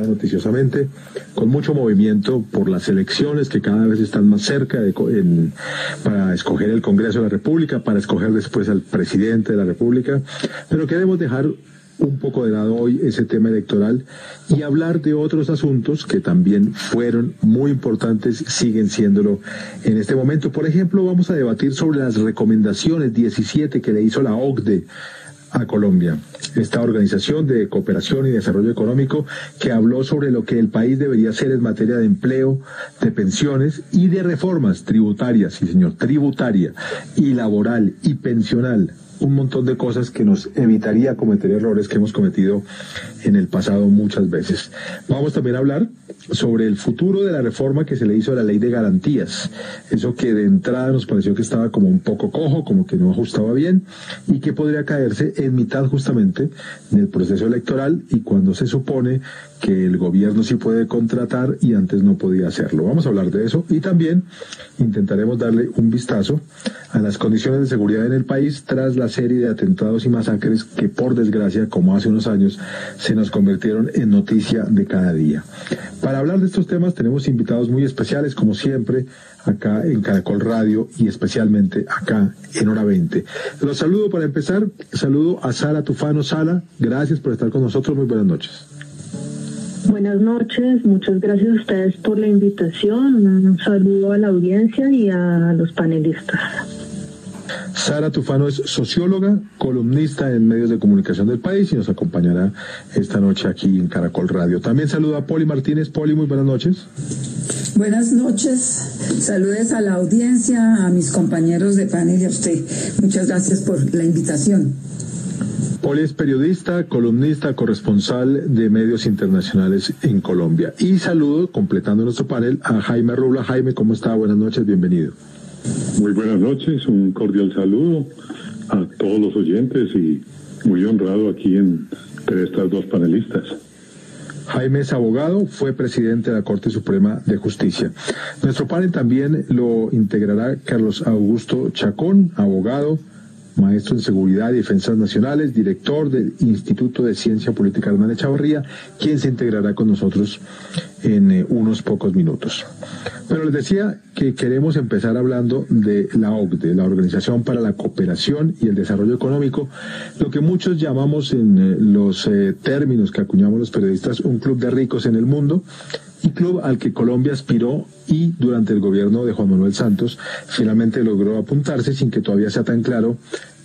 noticiosamente, con mucho movimiento por las elecciones que cada vez están más cerca para escoger el Congreso de la República, para escoger después al presidente de la República, pero queremos dejar un poco de lado hoy ese tema electoral y hablar de otros asuntos que también fueron muy importantes, siguen siéndolo en este momento. Por ejemplo, vamos a debatir sobre las recomendaciones 17 que le hizo la OCDE a Colombia, esta organización de cooperación y desarrollo económico que habló sobre lo que el país debería hacer en materia de empleo, de pensiones y de reformas tributarias, sí señor, tributaria y laboral y pensional un montón de cosas que nos evitaría cometer errores que hemos cometido en el pasado muchas veces. Vamos también a hablar sobre el futuro de la reforma que se le hizo a la ley de garantías. Eso que de entrada nos pareció que estaba como un poco cojo, como que no ajustaba bien y que podría caerse en mitad justamente del proceso electoral y cuando se supone que el gobierno sí puede contratar y antes no podía hacerlo. Vamos a hablar de eso y también intentaremos darle un vistazo a las condiciones de seguridad en el país tras la serie de atentados y masacres que por desgracia, como hace unos años, se nos convirtieron en noticia de cada día. Para hablar de estos temas tenemos invitados muy especiales, como siempre, acá en Caracol Radio y especialmente acá en Hora 20. Los saludo para empezar, saludo a Sara Tufano Sala, gracias por estar con nosotros, muy buenas noches. Buenas noches, muchas gracias a ustedes por la invitación. Un saludo a la audiencia y a los panelistas. Sara Tufano es socióloga, columnista en medios de comunicación del país y nos acompañará esta noche aquí en Caracol Radio. También saludo a Poli Martínez. Poli, muy buenas noches. Buenas noches, saludes a la audiencia, a mis compañeros de panel y a usted. Muchas gracias por la invitación. Poli es periodista, columnista, corresponsal de medios internacionales en Colombia. Y saludo, completando nuestro panel, a Jaime Rubla. Jaime, ¿cómo está? Buenas noches, bienvenido. Muy buenas noches, un cordial saludo a todos los oyentes y muy honrado aquí entre estas dos panelistas. Jaime es abogado, fue presidente de la Corte Suprema de Justicia. Nuestro panel también lo integrará Carlos Augusto Chacón, abogado, maestro en Seguridad y Defensas Nacionales, director del Instituto de Ciencia Política Hernán Echavarría, quien se integrará con nosotros en eh, unos pocos minutos. Pero les decía que queremos empezar hablando de la OCDE, la Organización para la Cooperación y el Desarrollo Económico, lo que muchos llamamos en eh, los eh, términos que acuñamos los periodistas un club de ricos en el mundo, y club al que Colombia aspiró y durante el gobierno de Juan Manuel Santos finalmente logró apuntarse sin que todavía sea tan claro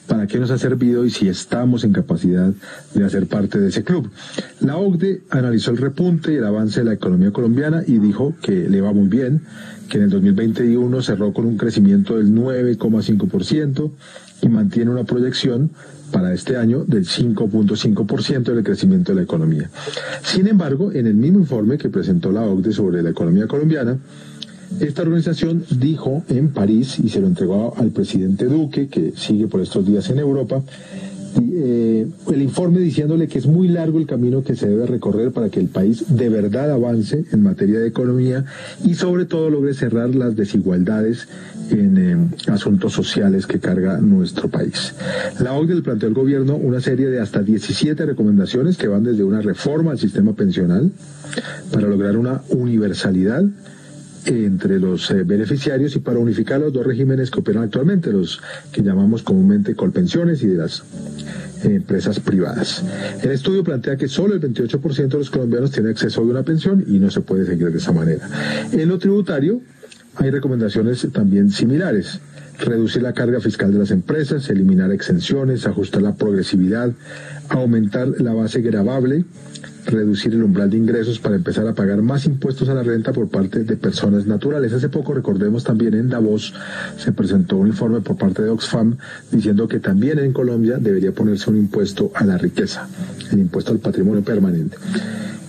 para qué nos ha servido y si estamos en capacidad de hacer parte de ese club. La OCDE analizó el repunte y el avance de la economía colombiana y dijo que le va muy bien, que en el 2021 cerró con un crecimiento del 9,5% y mantiene una proyección para este año del 5.5% del crecimiento de la economía. Sin embargo, en el mismo informe que presentó la OCDE sobre la economía colombiana, esta organización dijo en París, y se lo entregó al presidente Duque, que sigue por estos días en Europa, eh, el informe diciéndole que es muy largo el camino que se debe recorrer para que el país de verdad avance en materia de economía y sobre todo logre cerrar las desigualdades en eh, asuntos sociales que carga nuestro país. La OCDE planteó al gobierno una serie de hasta 17 recomendaciones que van desde una reforma al sistema pensional para lograr una universalidad entre los eh, beneficiarios y para unificar los dos regímenes que operan actualmente, los que llamamos comúnmente colpensiones y de las eh, empresas privadas. El estudio plantea que solo el 28% de los colombianos tiene acceso a una pensión y no se puede seguir de esa manera. En lo tributario hay recomendaciones también similares. Reducir la carga fiscal de las empresas, eliminar exenciones, ajustar la progresividad, aumentar la base gravable, reducir el umbral de ingresos para empezar a pagar más impuestos a la renta por parte de personas naturales. Hace poco, recordemos también en Davos, se presentó un informe por parte de Oxfam diciendo que también en Colombia debería ponerse un impuesto a la riqueza, el impuesto al patrimonio permanente.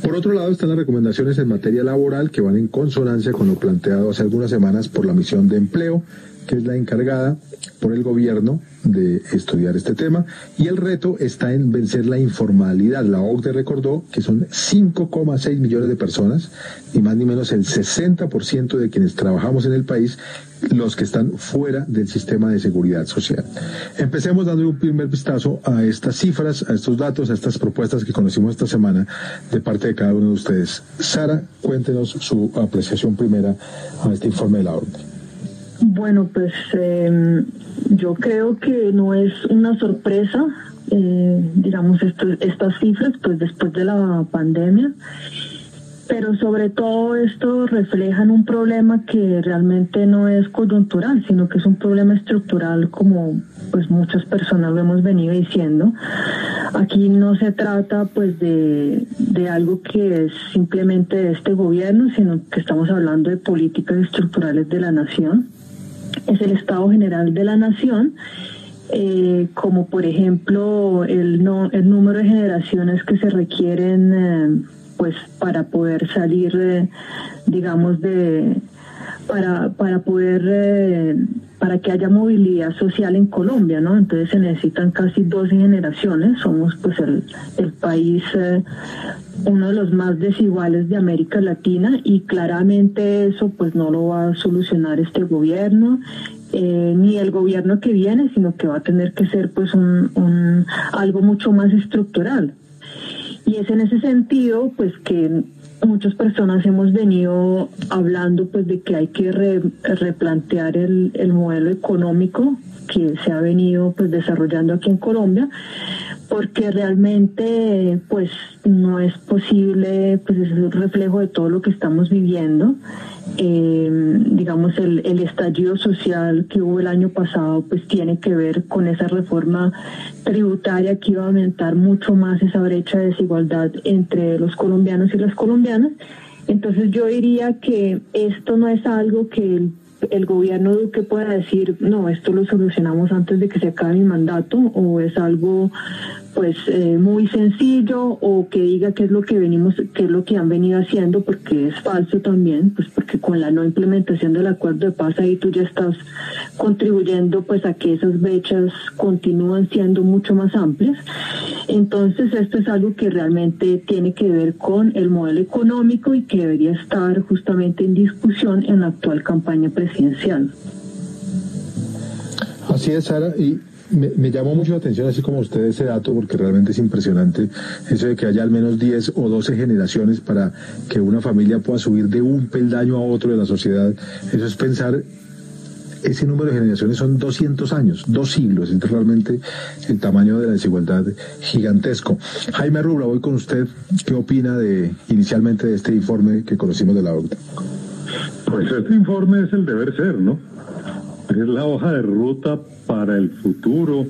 Por otro lado están las recomendaciones en materia laboral que van en consonancia con lo planteado hace algunas semanas por la misión de empleo que es la encargada por el gobierno de estudiar este tema y el reto está en vencer la informalidad. La OCDE recordó que son 5,6 millones de personas y más ni menos el 60% de quienes trabajamos en el país los que están fuera del sistema de seguridad social. Empecemos dando un primer vistazo a estas cifras, a estos datos, a estas propuestas que conocimos esta semana de parte de cada uno de ustedes. Sara, cuéntenos su apreciación primera a este informe de la OCDE. Bueno, pues eh, yo creo que no es una sorpresa, eh, digamos, estas cifras, pues después de la pandemia, pero sobre todo esto reflejan un problema que realmente no es coyuntural, sino que es un problema estructural, como pues muchas personas lo hemos venido diciendo. Aquí no se trata pues de, de algo que es simplemente de este gobierno, sino que estamos hablando de políticas estructurales de la nación es el Estado General de la Nación, eh, como por ejemplo el, no, el número de generaciones que se requieren eh, pues para poder salir, digamos, de para, para poder eh, para que haya movilidad social en Colombia, ¿no? Entonces se necesitan casi 12 generaciones, somos pues el, el país uno de los más desiguales de América Latina y claramente eso pues no lo va a solucionar este gobierno eh, ni el gobierno que viene sino que va a tener que ser pues un, algo mucho más estructural y es en ese sentido pues que muchas personas hemos venido hablando pues de que hay que replantear el, el modelo económico que se ha venido pues desarrollando aquí en Colombia porque realmente pues no es posible, pues es un reflejo de todo lo que estamos viviendo. Eh, digamos, el, el, estallido social que hubo el año pasado, pues tiene que ver con esa reforma tributaria que iba a aumentar mucho más esa brecha de desigualdad entre los colombianos y las colombianas. Entonces yo diría que esto no es algo que el el gobierno Duque pueda decir, no, esto lo solucionamos antes de que se acabe mi mandato, o es algo pues eh, muy sencillo o que diga qué es lo que venimos qué es lo que han venido haciendo porque es falso también pues porque con la no implementación del acuerdo de paz ahí tú ya estás contribuyendo pues a que esas brechas continúan siendo mucho más amplias. Entonces esto es algo que realmente tiene que ver con el modelo económico y que debería estar justamente en discusión en la actual campaña presidencial. Así es, Sara, y me, llamó mucho la atención, así como usted, ese dato, porque realmente es impresionante eso de que haya al menos 10 o 12 generaciones para que una familia pueda subir de un peldaño a otro de la sociedad. Eso es pensar, ese número de generaciones son 200 años, dos siglos, es realmente el tamaño de la desigualdad gigantesco. Jaime Rubra, voy con usted. ¿Qué opina de inicialmente de este informe que conocimos de la OCDE? Pues este informe es el deber ser, ¿no? Es la hoja de ruta para el futuro.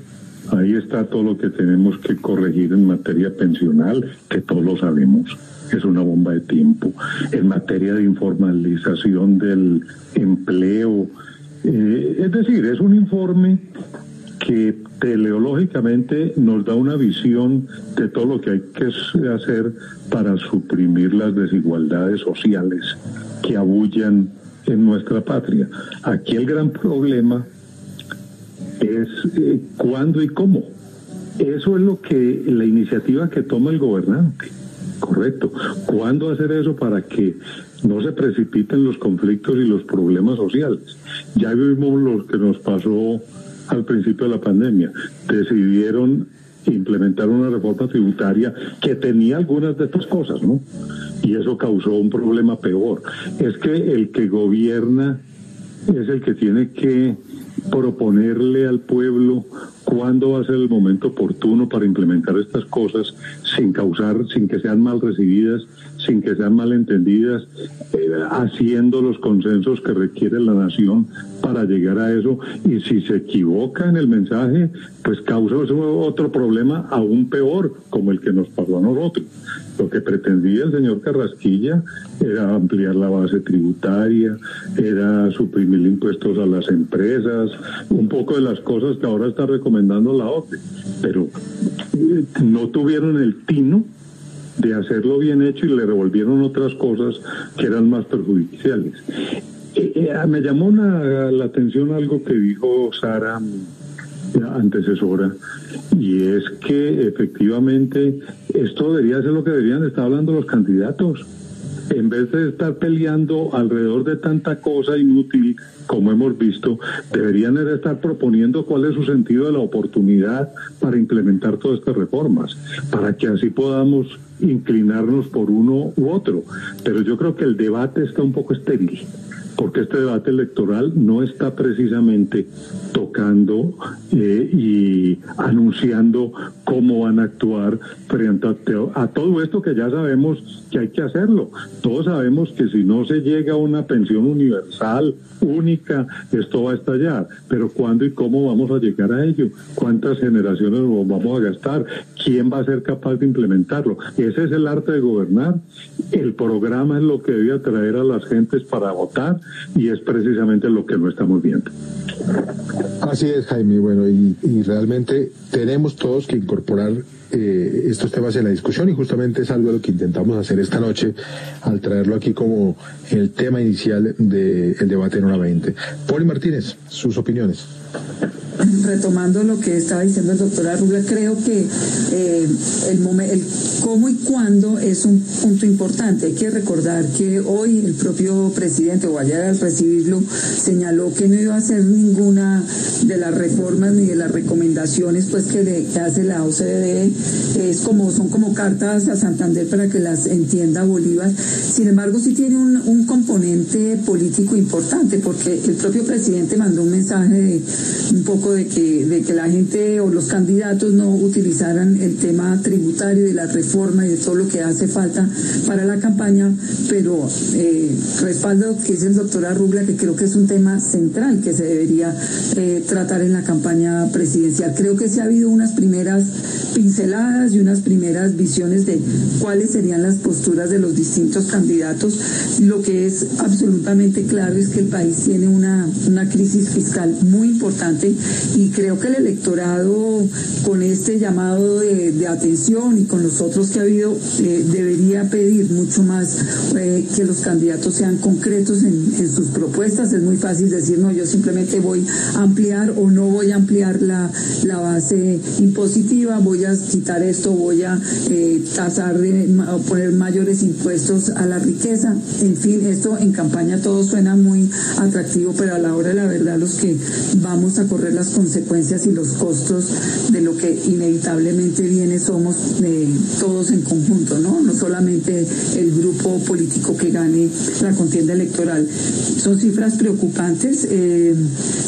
Ahí está todo lo que tenemos que corregir en materia pensional, que todos lo sabemos, es una bomba de tiempo. En materia de informalización del empleo. Eh, es decir, es un informe que teleológicamente nos da una visión de todo lo que hay que hacer para suprimir las desigualdades sociales que abullan en nuestra patria. Aquí el gran problema es eh, cuándo y cómo. Eso es lo que la iniciativa que toma el gobernante. Correcto. ¿Cuándo hacer eso para que no se precipiten los conflictos y los problemas sociales? Ya vimos lo que nos pasó al principio de la pandemia. Decidieron implementar una reforma tributaria que tenía algunas de estas cosas, ¿no? Y eso causó un problema peor. Es que el que gobierna es el que tiene que proponerle al pueblo cuándo va a ser el momento oportuno para implementar estas cosas sin causar, sin que sean mal recibidas, sin que sean mal entendidas, eh, haciendo los consensos que requiere la nación para llegar a eso. Y si se equivoca en el mensaje, pues causa otro problema aún peor, como el que nos pasó a nosotros. Lo que pretendía el señor Carrasquilla era ampliar la base tributaria, era suprimir impuestos a las empresas, un poco de las cosas que ahora está recomendando la OCDE, pero eh, no tuvieron el tino de hacerlo bien hecho y le revolvieron otras cosas que eran más perjudiciales. Eh, eh, me llamó la atención algo que dijo Sara antecesora y es que efectivamente esto debería ser lo que deberían estar hablando los candidatos en vez de estar peleando alrededor de tanta cosa inútil como hemos visto, deberían estar proponiendo cuál es su sentido de la oportunidad para implementar todas estas reformas, para que así podamos inclinarnos por uno u otro. Pero yo creo que el debate está un poco estéril porque este debate electoral no está precisamente tocando eh, y anunciando cómo van a actuar frente a, todo esto que ya sabemos que hay que hacerlo. Todos sabemos que si no se llega a una pensión universal, única, esto va a estallar. Pero ¿cuándo y cómo vamos a llegar a ello? ¿Cuántas generaciones vamos a gastar? ¿Quién va a ser capaz de implementarlo? Ese es el arte de gobernar. El programa es lo que debe atraer a las gentes para votar y es precisamente lo que no estamos viendo. Así es, Jaime. Bueno, y, realmente tenemos todos que incorporar eh, estos temas en la discusión y justamente es algo de lo que intentamos hacer esta noche al traerlo aquí como el tema inicial del debate en hora 20. Poli Martínez, sus opiniones retomando lo que estaba diciendo el doctor Arrubla, creo que eh, el, cómo y cuándo es un punto importante. Hay que recordar que hoy el propio presidente, o al recibirlo, señaló que no iba a hacer ninguna de las reformas ni de las recomendaciones pues que, hace la OCDE. Es como, son como cartas a Santander para que las entienda Bolívar. Sin embargo, sí tiene un componente político importante, porque el propio presidente mandó un mensaje de un poco de que, de que la gente o los candidatos no utilizaran el tema tributario y la reforma y de todo lo que hace falta para la campaña, pero eh, respaldo que dice el doctor Arrubla, que creo que es un tema central que se debería eh, tratar en la campaña presidencial. Creo que sí ha habido unas primeras pinceladas y unas primeras visiones de cuáles serían las posturas de los distintos candidatos. Lo que es absolutamente claro es que el país tiene una, una crisis fiscal muy importante y creo que el electorado con este llamado de, atención y con los otros que ha habido eh, debería pedir mucho más eh, que los candidatos sean concretos en, sus propuestas. Es muy fácil decir, no, yo simplemente voy a ampliar o no voy a ampliar la, la base impositiva, voy a quitar esto, voy a eh, tasar, poner mayores impuestos a la riqueza. En fin, esto en campaña todo suena muy atractivo, pero a la hora de la verdad los que vamos a correr las consecuencias y los costos de lo que inevitablemente viene somos eh, todos en conjunto, ¿no? No solamente el grupo político que gane la contienda electoral. Son cifras preocupantes. Eh,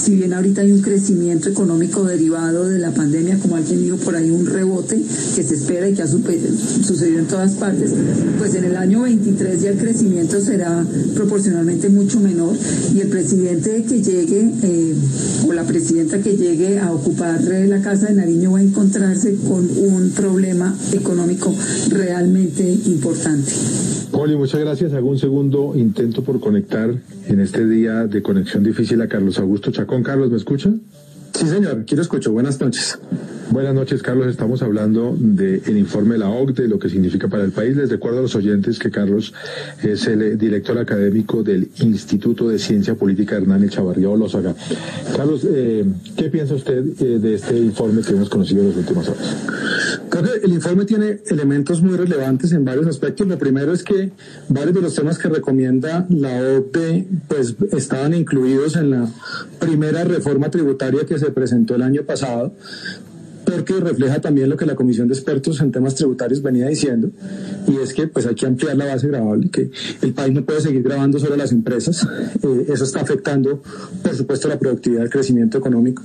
si bien ahorita hay un crecimiento económico derivado de la pandemia, como alguien dijo por ahí, un rebote que se espera y que ha sucedido en todas partes, pues en el año 23 ya el crecimiento será proporcionalmente mucho menor y el presidente que llegue eh, o la presidenta que llegue a ocupar la Casa de Nariño va a encontrarse con un problema económico realmente importante. Poli, muchas gracias. Hago un segundo intento por conectar en este día de conexión difícil a Carlos Augusto Chacón. Carlos, ¿me escucha? Sí, señor, quiero escucho. Buenas noches. Buenas noches, Carlos. Estamos hablando del informe de la OCDE, lo que significa para el país. Les recuerdo a los oyentes que Carlos es el director académico del Instituto de Ciencia Política Hernán Echavarría Olózaga. Carlos, eh, ¿qué piensa usted eh, de este informe que hemos conocido en las últimas horas? Que el informe tiene elementos muy relevantes en varios aspectos. Lo primero es que varios de los temas que recomienda la OCDE pues estaban incluidos en la primera reforma tributaria que se presentó el año pasado, porque refleja también lo que la Comisión de Expertos en temas tributarios venía diciendo, y es que pues hay que ampliar la base grabable, que el país no puede seguir grabando solo las empresas, eh, eso está afectando, por supuesto, la productividad, el crecimiento económico.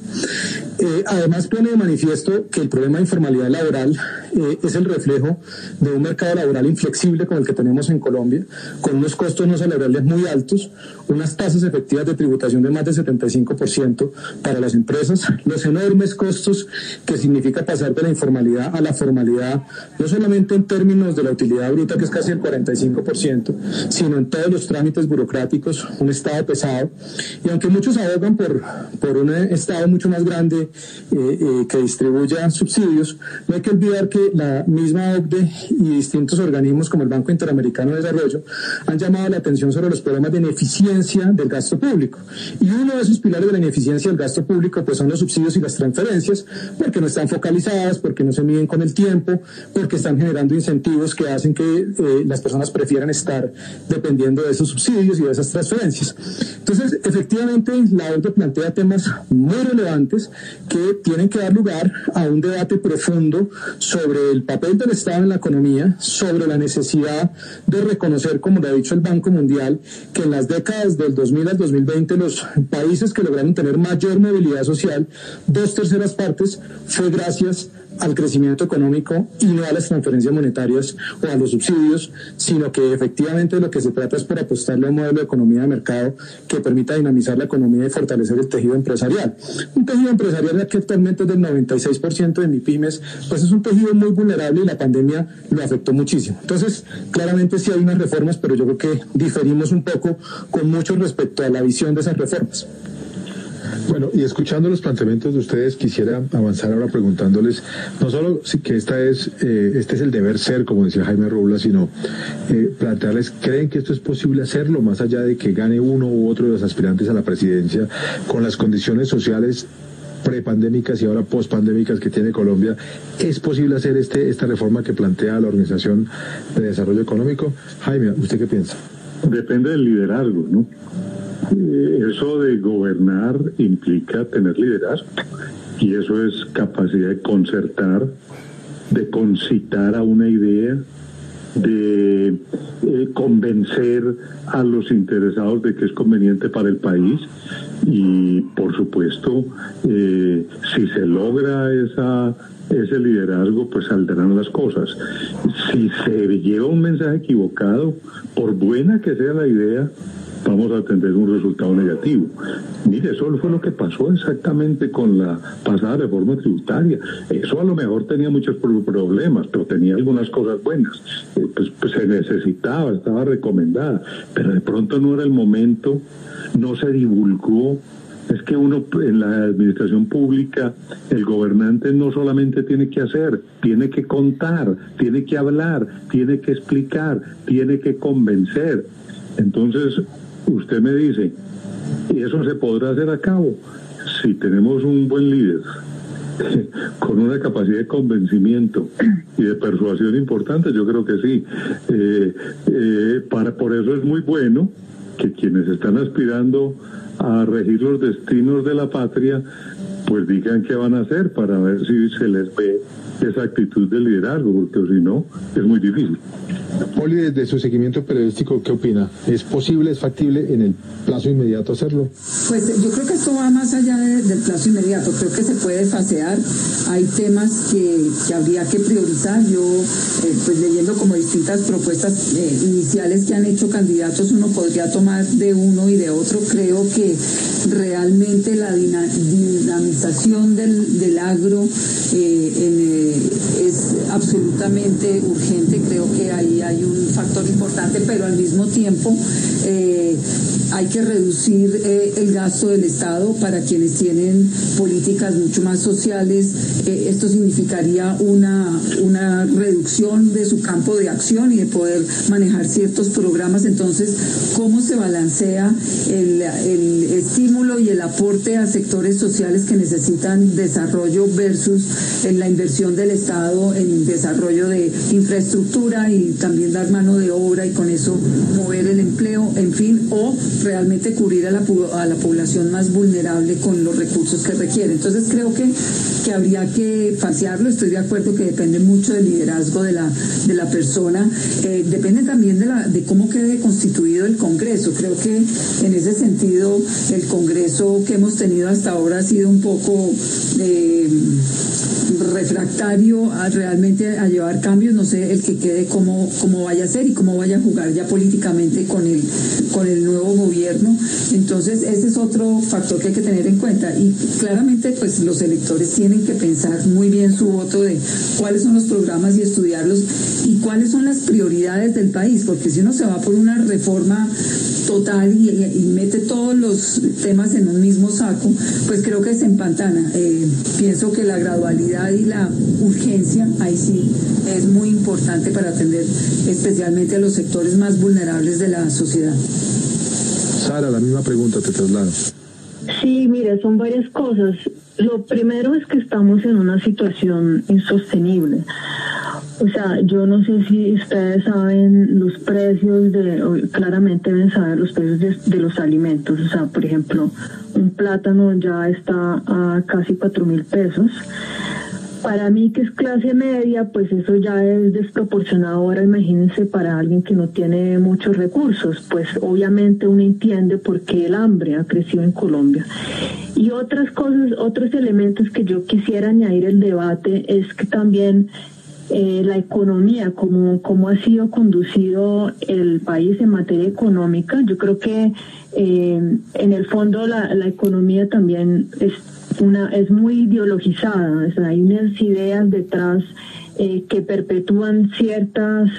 Eh, además pone de manifiesto que el problema de informalidad laboral eh, es el reflejo de un mercado laboral inflexible como el que tenemos en Colombia, con unos costos no salariales muy altos, unas tasas efectivas de tributación de más del 75% para las empresas, los enormes costos que sin significa pasar de la informalidad a la formalidad, no solamente en términos de la utilidad bruta, que es casi el 45%, sino en todos los trámites burocráticos, un Estado pesado. Y aunque muchos abogan por, por un Estado mucho más grande eh, eh, que distribuya subsidios, no hay que olvidar que la misma OCDE y distintos organismos como el Banco Interamericano de Desarrollo han llamado la atención sobre los problemas de ineficiencia del gasto público. Y uno de esos pilares de la ineficiencia del gasto público pues son los subsidios y las transferencias, porque no están focalizadas, porque no se miden con el tiempo, porque están generando incentivos que hacen que eh, las personas prefieran estar dependiendo de esos subsidios y de esas transferencias. Entonces, efectivamente, la OCDE plantea temas muy relevantes que tienen que dar lugar a un debate profundo sobre el papel del Estado en la economía, sobre la necesidad de reconocer, como lo ha dicho el Banco Mundial, que en las décadas del 2000 al 2020 los países que lograron tener mayor movilidad social, dos terceras partes, fue gracias al crecimiento económico y no a las transferencias monetarias o a los subsidios, sino que efectivamente lo que se trata es por apostarle a un modelo de economía de mercado que permita dinamizar la economía y fortalecer el tejido empresarial. Un tejido empresarial que actualmente es del 96% de MIPIMES, pues es un tejido muy vulnerable y la pandemia lo afectó muchísimo. Entonces, claramente sí hay unas reformas, pero yo creo que diferimos un poco con mucho respecto a la visión de esas reformas. Bueno, y escuchando los planteamientos de ustedes, quisiera avanzar ahora preguntándoles, no solo que esta es, eh, este es el deber ser, como decía Jaime Rubla, sino eh, plantearles, ¿creen que esto es posible hacerlo, más allá de que gane uno u otro de los aspirantes a la presidencia, con las condiciones sociales prepandémicas y ahora pospandémicas que tiene Colombia, ¿es posible hacer este, esta reforma que plantea la Organización de Desarrollo Económico? Jaime, ¿usted qué piensa? Depende del liderazgo, ¿no? Eh, eso de gobernar implica tener liderazgo y eso es capacidad de concertar, de concitar a una idea, de eh, convencer a los interesados de que es conveniente para el país. Y por supuesto eh, si se logra esa ese liderazgo pues saldrán las cosas. Si se lleva un mensaje equivocado por buena que sea la idea vamos a tener un resultado negativo. Mire, eso fue lo que pasó exactamente con la pasada reforma tributaria. Eso a lo mejor tenía muchos problemas, pero tenía algunas cosas buenas. Eh, pues, pues, se necesitaba, estaba recomendada, pero de pronto no era el momento, no se divulgó es que uno en la administración pública, el gobernante no solamente tiene que hacer, tiene que contar, tiene que hablar, tiene que explicar, tiene que convencer. Entonces, usted me dice, ¿y eso se podrá hacer a cabo? Si tenemos un buen líder con una capacidad de convencimiento y de persuasión importante, yo creo que sí. Eh, eh, para, por eso es muy bueno que quienes están aspirando a regir los destinos de la patria, pues digan qué van a hacer para ver si se les ve esa actitud de liderazgo, porque si no, es muy difícil. Poli, desde su seguimiento periodístico, ¿qué opina? ¿Es posible, es factible en el plazo inmediato hacerlo? Pues yo creo que esto va más allá del plazo inmediato. Creo que se puede fasear. Hay temas que, habría que priorizar. Yo, eh, pues leyendo como distintas propuestas eh, iniciales que han hecho candidatos, uno podría tomar de uno y de otro. Creo que realmente la dinamización del, del agro eh, es absolutamente urgente. Creo que ahí hay un factor importante, pero al mismo tiempo eh, hay que reducir eh, el gasto del Estado para quienes tienen políticas mucho más sociales. Eh, esto significaría una, una reducción de su campo de acción y de poder manejar ciertos programas. Entonces, ¿cómo se balancea el, el estímulo y el aporte a sectores sociales que necesitan desarrollo versus en la inversión del Estado en desarrollo de infraestructura y también dar mano de obra y con eso mover el empleo, en fin, o realmente cubrir a la, a la población más vulnerable con los recursos que requiere. Entonces creo que, que habría que fasearlo, estoy de acuerdo que depende mucho del liderazgo de la, de la persona, eh, depende también de, cómo quede constituido el Congreso. Creo que en ese sentido el Congreso que hemos tenido hasta ahora ha sido un poco... Eh, refractario a realmente a llevar cambios, no sé el que quede cómo, cómo vaya a ser y cómo vaya a jugar ya políticamente con el, con el nuevo gobierno. Entonces, ese es otro factor que hay que tener en cuenta. Y claramente, pues los electores tienen que pensar muy bien su voto de cuáles son los programas y estudiarlos y cuáles son las prioridades del país, porque si uno se va por una reforma total y, mete todos los temas en un mismo saco, pues creo que se empantana. Eh, pienso que la gradualidad y la urgencia, ahí sí, es muy importante para atender especialmente a los sectores más vulnerables de la sociedad. Sara, la misma pregunta te traslado. Sí, mire, son varias cosas. Lo primero es que estamos en una situación insostenible. O sea, yo no sé si ustedes saben los precios de, claramente deben saber los precios de, los alimentos. O sea, por ejemplo, un plátano ya está a casi cuatro mil pesos. Para mí que es clase media, pues eso ya es desproporcionado. Ahora imagínense para alguien que no tiene muchos recursos, pues obviamente uno entiende por qué el hambre ha crecido en Colombia. Y otras cosas, otros elementos que yo quisiera añadir al debate es que también eh, la economía, cómo, cómo ha sido conducido el país en materia económica. Yo creo que eh, en el fondo la, la, economía también es, una, es muy ideologizada, hay unas ideas detrás eh, que perpetúan ciertas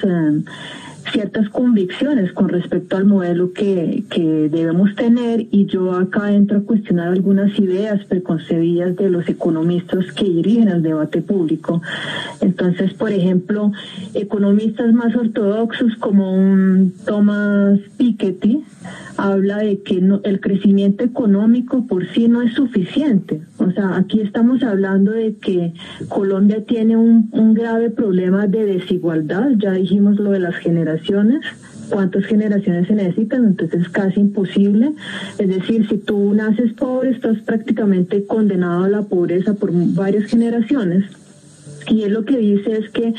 ciertas convicciones con respecto al modelo que, que, debemos tener y yo acá entro a cuestionar algunas ideas preconcebidas de los economistas que dirigen el debate público. Entonces, por ejemplo, economistas más ortodoxos como Thomas Piketty habla de que no, el crecimiento económico por sí no es suficiente. O sea, aquí estamos hablando de que Colombia tiene un, un grave problema de desigualdad, ya dijimos lo de las generaciones cuántas generaciones se necesitan, entonces es casi imposible. Es decir, si tú naces pobre, estás prácticamente condenado a la pobreza por varias generaciones. Y él lo que dice es que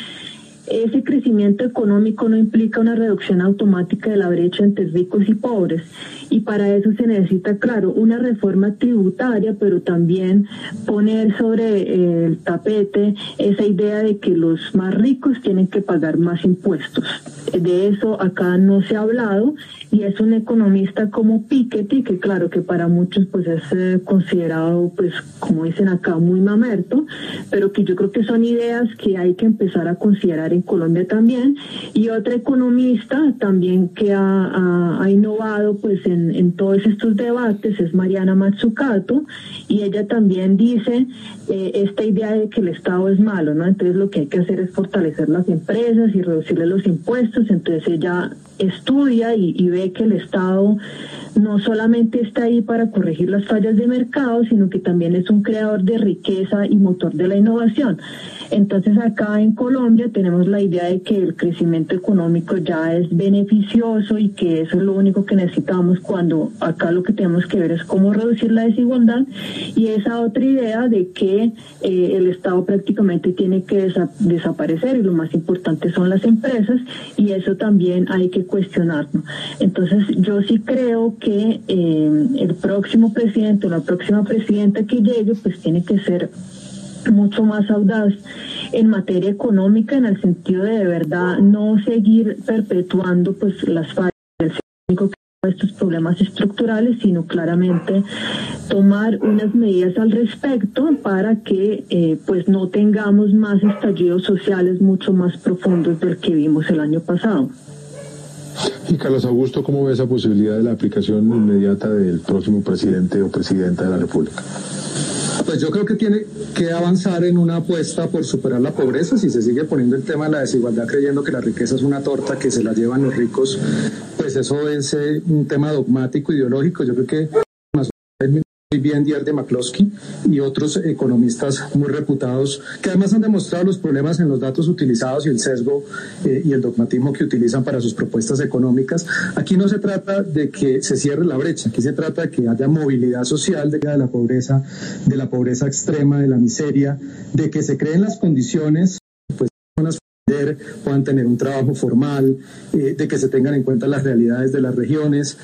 ese crecimiento económico no implica una reducción automática de la brecha entre ricos y pobres. Y para eso se necesita, claro, una reforma tributaria, pero también poner sobre eh, el tapete esa idea de que los más ricos tienen que pagar más impuestos. De eso acá no se ha hablado y es un economista como Piketty, que claro que para muchos pues es eh, considerado, pues como dicen acá, muy mamerto, pero que yo creo que son ideas que hay que empezar a considerar en Colombia también. Y otra economista también que ha, innovado pues en, en, todos estos debates es Mariana Matsukato y ella también dice eh, esta idea de que el Estado es malo, ¿no? Entonces lo que hay que hacer es fortalecer las empresas y reducirle los impuestos, entonces ella estudia y, ve que el Estado no solamente está ahí para corregir las fallas de mercado, sino que también es un creador de riqueza y motor de la innovación. Entonces acá en Colombia tenemos la idea de que el crecimiento económico ya es beneficioso y que eso es lo único que necesitamos cuando acá lo que tenemos que ver es cómo reducir la desigualdad y esa otra idea de que eh, el Estado prácticamente tiene que desaparecer y lo más importante son las empresas y eso también hay que cuestionarlo. Entonces yo sí creo que eh, el próximo presidente o la próxima presidenta que llegue pues tiene que ser mucho más audaz en materia económica en el sentido de de verdad no seguir perpetuando pues las fallas del estos problemas estructurales, sino claramente tomar unas medidas al respecto para que eh, pues no tengamos más estallidos sociales mucho más profundos del que vimos el año pasado. Y Carlos Augusto, ¿cómo ve esa posibilidad de la aplicación inmediata del próximo presidente o presidenta de la República? Pues yo creo que tiene que avanzar en una apuesta por superar la pobreza. Si se sigue poniendo el tema de la desigualdad creyendo que la riqueza es una torta que se la llevan los ricos, pues eso es eh, un tema dogmático, ideológico. Yo creo que bien Dier de McCloskey y otros economistas muy reputados que además han demostrado los problemas en los datos utilizados y el sesgo eh, y el dogmatismo que utilizan para sus propuestas económicas. Aquí no se trata de que se cierre la brecha, aquí se trata de que haya movilidad social de la pobreza, de la pobreza extrema, de la miseria, de que se creen las condiciones puedan tener un trabajo formal, eh, de que se tengan en cuenta las realidades de las regiones.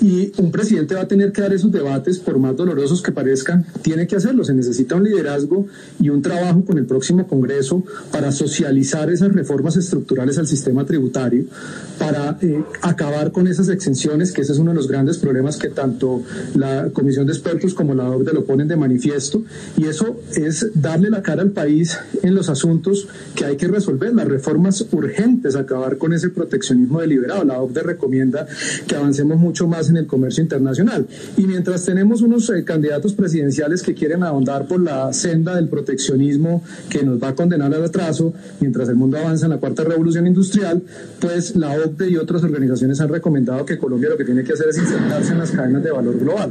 Y un presidente va a tener que dar esos debates, por más dolorosos que parezcan, tiene que hacerlo. Se necesita un liderazgo y un trabajo con el próximo Congreso para socializar esas reformas estructurales al sistema tributario, para eh, acabar con esas exenciones, que ese es uno de los grandes problemas que tanto la Comisión de Expertos como la OCDE lo ponen de manifiesto. Y eso es darle la cara al país en los asuntos que hay que resolver, las reformas urgentes, acabar con ese proteccionismo deliberado. La OCDE recomienda que avancemos mucho más en el comercio internacional. Y mientras tenemos unos eh, candidatos presidenciales que quieren ahondar por la senda del proteccionismo que nos va a condenar al atraso, mientras el mundo avanza en la cuarta revolución industrial, pues la OCDE y otras organizaciones han recomendado que Colombia lo que tiene que hacer es insertarse en las cadenas de valor global.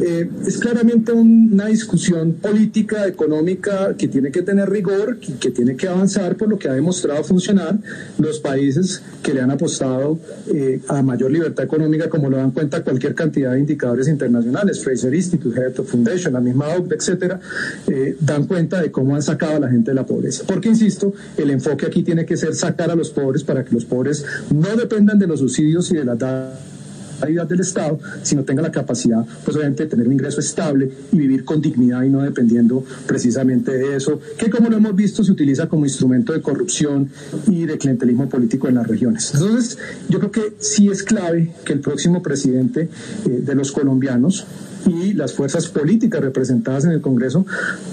Eh, es claramente una discusión política, económica, que tiene que tener rigor, que, que tiene que avanzar por lo que ha demostrado funcionar los países que le han apostado eh, a mayor libertad económica, como lo dan cuenta cualquier cantidad de indicadores internacionales, Fraser Institute, Head Foundation, la misma OCDE, etcétera, eh, dan cuenta de cómo han sacado a la gente de la pobreza. Porque, insisto, el enfoque aquí tiene que ser sacar a los pobres para que los pobres no dependan de los subsidios y de las del Estado, sino tenga la capacidad, pues obviamente, de tener un ingreso estable y vivir con dignidad y no dependiendo precisamente de eso, que como lo hemos visto se utiliza como instrumento de corrupción y de clientelismo político en las regiones. Entonces, yo creo que sí es clave que el próximo presidente eh, de los colombianos y las fuerzas políticas representadas en el Congreso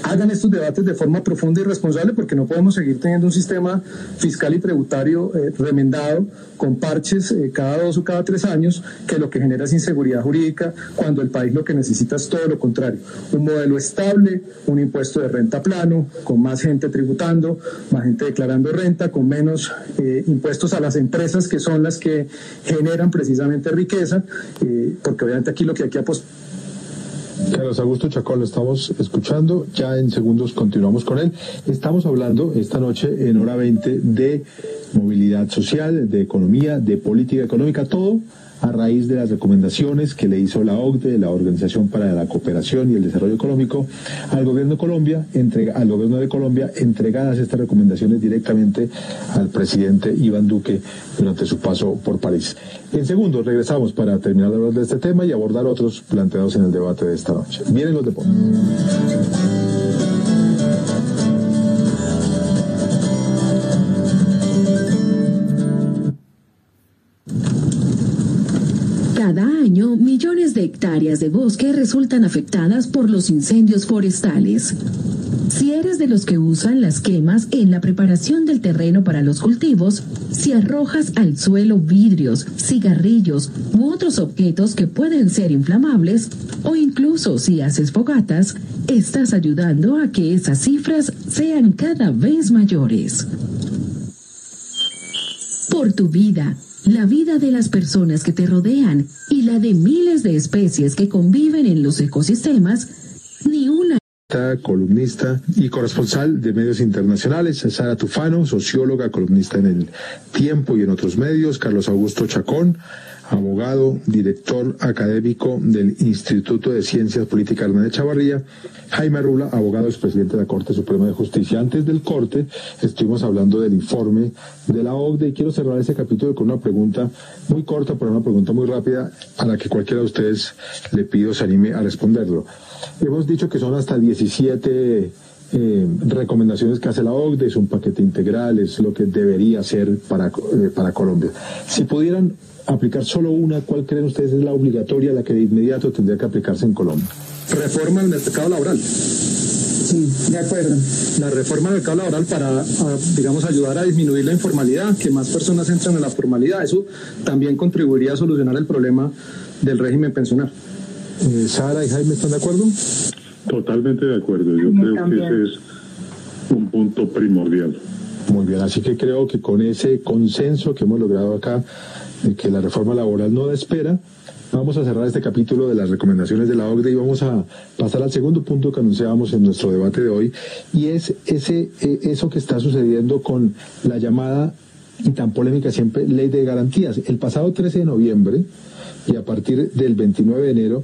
hagan estos debates de forma profunda y responsable porque no podemos seguir teniendo un sistema fiscal y tributario eh, remendado con parches eh, cada dos o cada tres años que lo que genera es inseguridad jurídica cuando el país lo que necesita es todo lo contrario, un modelo estable, un impuesto de renta plano, con más gente tributando, más gente declarando renta, con menos eh, impuestos a las empresas que son las que generan precisamente riqueza, porque obviamente aquí lo que hay que apostar Carlos Augusto Chacón, lo estamos escuchando. Ya en segundos continuamos con él. Estamos hablando esta noche en hora 20 de movilidad social, de economía, de política económica, todo a raíz de las recomendaciones que le hizo la OCDE, la Organización para la Cooperación y el Desarrollo Económico, al gobierno de Colombia, entrega, al gobierno de Colombia, entregadas estas recomendaciones directamente al presidente Iván Duque durante su paso por París. En segundos regresamos para terminar de hablar de este tema y abordar otros planteados en el debate de esta noche. Vienen los deportes. Cada año, millones de hectáreas de bosque resultan afectadas por los incendios forestales. Si eres de los que usan las quemas en la preparación del terreno para los cultivos, si arrojas al suelo vidrios, cigarrillos u otros objetos que pueden ser inflamables, o incluso si haces fogatas, estás ayudando a que esas cifras sean cada vez mayores. Por tu vida, la vida de las personas que te rodean y la de miles de especies que conviven en los ecosistemas, ni una columnista y corresponsal de medios internacionales, Sara Tufano, socióloga, columnista en el Tiempo y en otros medios, Carlos Augusto Chacón, abogado, director académico del Instituto de Ciencias Políticas Hernández Chavarría, Jaime Rula, abogado expresidente de la Corte Suprema de Justicia. Antes del corte estuvimos hablando del informe de la OCDE y quiero cerrar ese capítulo con una pregunta muy corta, pero una pregunta muy rápida a la que cualquiera de ustedes le pido se anime a responderlo. Hemos dicho que son hasta 17 eh, recomendaciones que hace la OCDE, es un paquete integral, es lo que debería ser para, eh, para Colombia. Si pudieran aplicar solo una, ¿cuál creen ustedes es la obligatoria, la que de inmediato tendría que aplicarse en Colombia? Reforma del mercado laboral. Sí, de acuerdo. La reforma del mercado laboral para, digamos, ayudar a disminuir la informalidad, que más personas entran en la formalidad. Eso también contribuiría a solucionar el problema del régimen pensional. Eh, Sara y Jaime, ¿están de acuerdo? Totalmente de acuerdo. Yo creo que ese es un punto primordial. Muy bien, así que creo que con ese consenso que hemos logrado acá, que la reforma laboral no da espera, vamos a cerrar este capítulo de las recomendaciones de la OCDE y vamos a pasar al segundo punto que anunciábamos en nuestro debate de hoy, y es ese, e, eso que está sucediendo con la llamada y tan polémica siempre ley de garantías. El pasado 13 de noviembre y a partir del 29 de enero,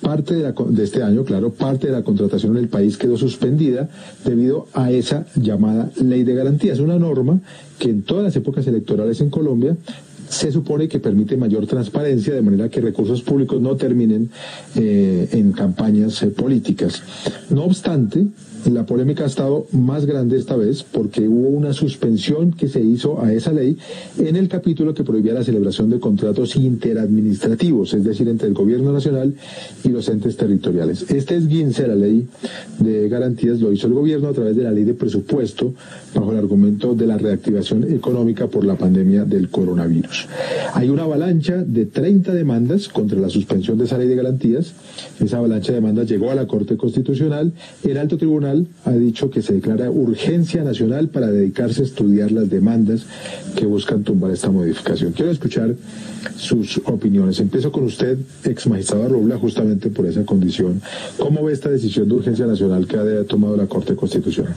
Parte de, de, este año, claro, parte de la contratación en el país quedó suspendida debido a esa llamada ley de garantías, una norma que en todas las épocas electorales en Colombia se supone que permite mayor transparencia de manera que recursos públicos no terminen eh, en campañas eh, políticas. No obstante, la polémica ha estado más grande esta vez porque hubo una suspensión que se hizo a esa ley en el capítulo que prohibía la celebración de contratos interadministrativos, es decir, entre el gobierno nacional y los entes territoriales. Este esguince de la ley de garantías lo hizo el gobierno a través de la ley de presupuesto bajo el argumento de la reactivación económica por la pandemia del coronavirus. Hay una avalancha de 30 demandas contra la suspensión de esa ley de garantías. Esa avalancha de demandas llegó a la Corte Constitucional. El alto tribunal ha dicho que se declara urgencia nacional para dedicarse a estudiar las demandas que buscan tumbar esta modificación. Quiero escuchar sus opiniones. Empiezo con usted, ex magistrado Rubla, justamente por esa condición. ¿Cómo ve esta decisión de urgencia nacional que ha tomado la Corte Constitucional?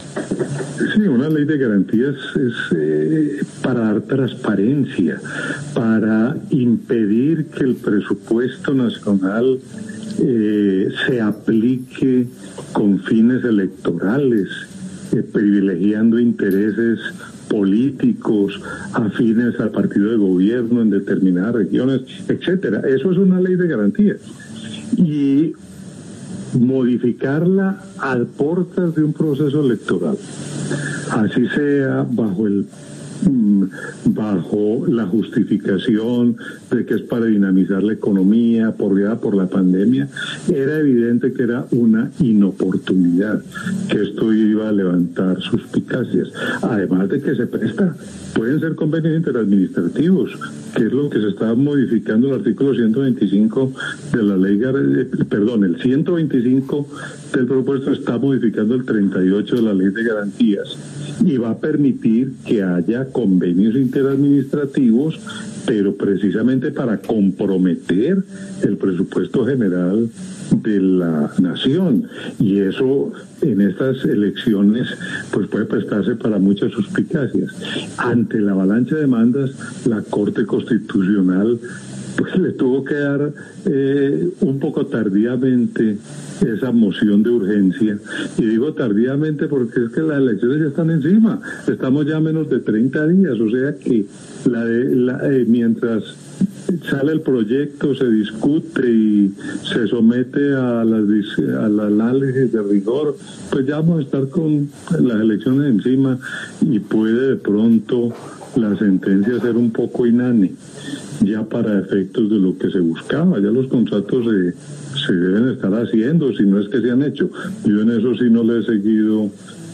Sí, una ley de garantías es eh, para dar transparencia, para impedir que el presupuesto nacional eh, se aplique con fines electorales, eh, privilegiando intereses políticos afines al partido de gobierno en determinadas regiones, etcétera. Eso es una ley de garantías. Y modificarla al portas de un proceso electoral, así sea bajo el bajo la justificación de que es para dinamizar la economía por, por la pandemia, era evidente que era una inoportunidad, que esto iba a levantar suspicacias. Además de que se presta, pueden ser convenios interadministrativos, que es lo que se está modificando el artículo 125 de la ley, eh, perdón, el 125 del propuesto está modificando el 38 de la ley de garantías y va a permitir que haya convenios interadministrativos, pero precisamente para comprometer el presupuesto general de la nación y eso en estas elecciones pues puede prestarse para muchas suspicacias. Ante la avalancha de demandas, la Corte Constitucional pues le tuvo que dar eh, un poco tardíamente esa moción de urgencia. Y digo tardíamente porque es que las elecciones ya están encima. Estamos ya menos de 30 días, o sea que la de, la, eh, mientras sale el proyecto, se discute y se somete a las, al análisis de rigor, pues ya vamos a estar con las elecciones encima y puede de pronto la sentencia ser un poco inane ya para efectos de lo que se buscaba. Ya los contratos se, se deben estar haciendo, si no es que se han hecho. Yo en eso sí no le he seguido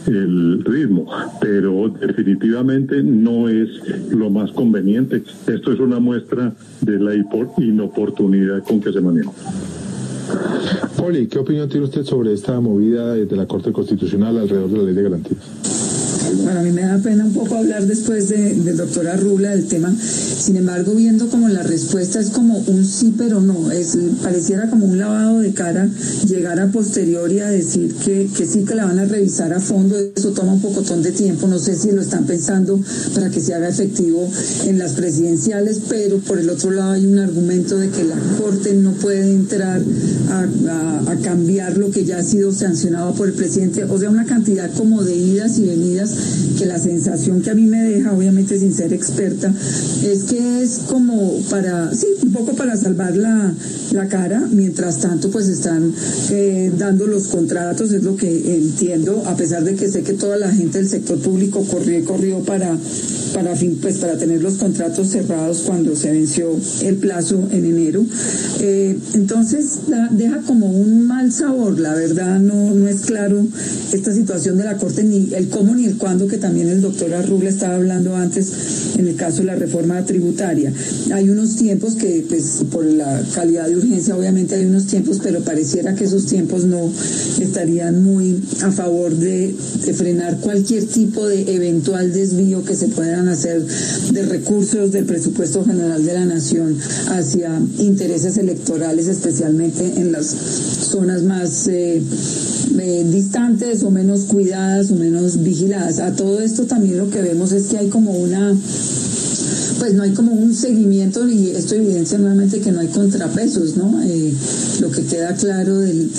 el ritmo, pero definitivamente no es lo más conveniente. Esto es una muestra de la inoportunidad con que se maneja. Poli, ¿qué opinión tiene usted sobre esta movida de la Corte Constitucional alrededor de la ley de garantías? Bueno, a mí me da pena un poco hablar después de, del doctor Arrula del tema. Sin embargo, viendo como la respuesta es como un sí, pero no. Es, pareciera como un lavado de cara llegar a posteriori a decir que, que sí que la van a revisar a fondo. Eso toma un pocotón de tiempo. No sé si lo están pensando para que se haga efectivo en las presidenciales, pero por el otro lado hay un argumento de que la Corte no puede entrar a cambiar lo que ya ha sido sancionado por el presidente. O sea, una cantidad como de idas y venidas que la sensación que a mí me deja, obviamente sin ser experta, es que es como para, sí, un poco para salvar la, la cara, mientras tanto pues están eh, dando los contratos, es lo que entiendo, a pesar de que sé que toda la gente del sector público corrió y corrió para, para, fin, pues, para tener los contratos cerrados cuando se venció el plazo en enero. Eh, entonces deja como un mal sabor, la verdad no, no es claro esta situación de la Corte, ni el cómo ni el cuándo, que también el doctor Arrubla estaba hablando antes en el caso de la reforma tributaria. Hay unos tiempos que, pues, por la calidad de urgencia, obviamente hay unos tiempos, pero pareciera que esos tiempos no estarían muy a favor de, de frenar cualquier tipo de eventual desvío que se puedan hacer de recursos del presupuesto general de la nación hacia intereses electorales, especialmente en las zonas más eh, eh, distantes o menos cuidadas o menos vigiladas. A todo esto también lo que vemos es que hay como una pues no hay como un seguimiento y esto evidencia nuevamente que no hay contrapesos, ¿no? Eh, lo que queda claro del,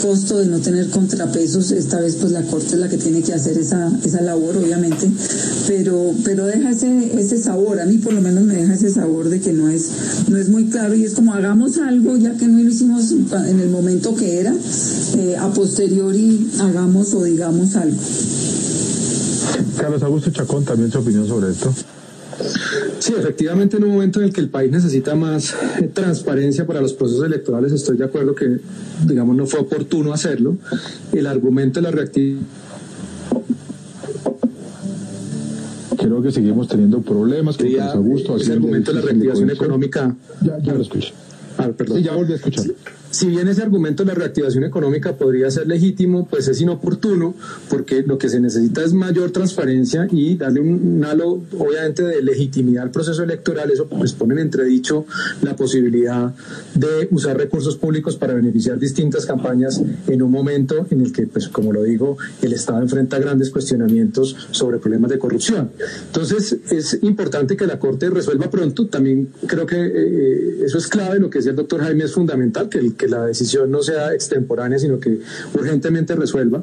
costo de no tener contrapesos, esta vez pues la Corte es la que tiene que hacer esa, esa labor, obviamente, pero, pero deja ese, ese sabor, a mí por lo menos me deja ese sabor de que no es, no es muy claro y es como hagamos algo ya que no lo hicimos en el momento que era, eh, a posteriori hagamos o digamos algo. Carlos Augusto Chacón, también su opinión sobre esto. Sí, efectivamente, en un momento en el que el país necesita más eh, transparencia para los procesos electorales, estoy de acuerdo que, digamos, no fue oportuno hacerlo. El argumento de la reactividad. Creo que seguimos teniendo problemas con Augusto. El argumento de la reactivación económica. Ya, ya lo escucho. Ah, perdón. Sí, ya volví a escuchar si bien ese argumento de la reactivación económica podría ser legítimo, pues es inoportuno porque lo que se necesita es mayor transparencia y darle un, halo, obviamente, de legitimidad al proceso electoral. Eso pues pone en entredicho la posibilidad de usar recursos públicos para beneficiar distintas campañas en un momento en el que, pues como lo digo, el Estado enfrenta grandes cuestionamientos sobre problemas de corrupción. Entonces, es importante que la Corte resuelva pronto. También creo que eh, eso es clave. Lo que decía el doctor Jaime es fundamental, que el que la decisión no sea extemporánea, sino que urgentemente resuelva.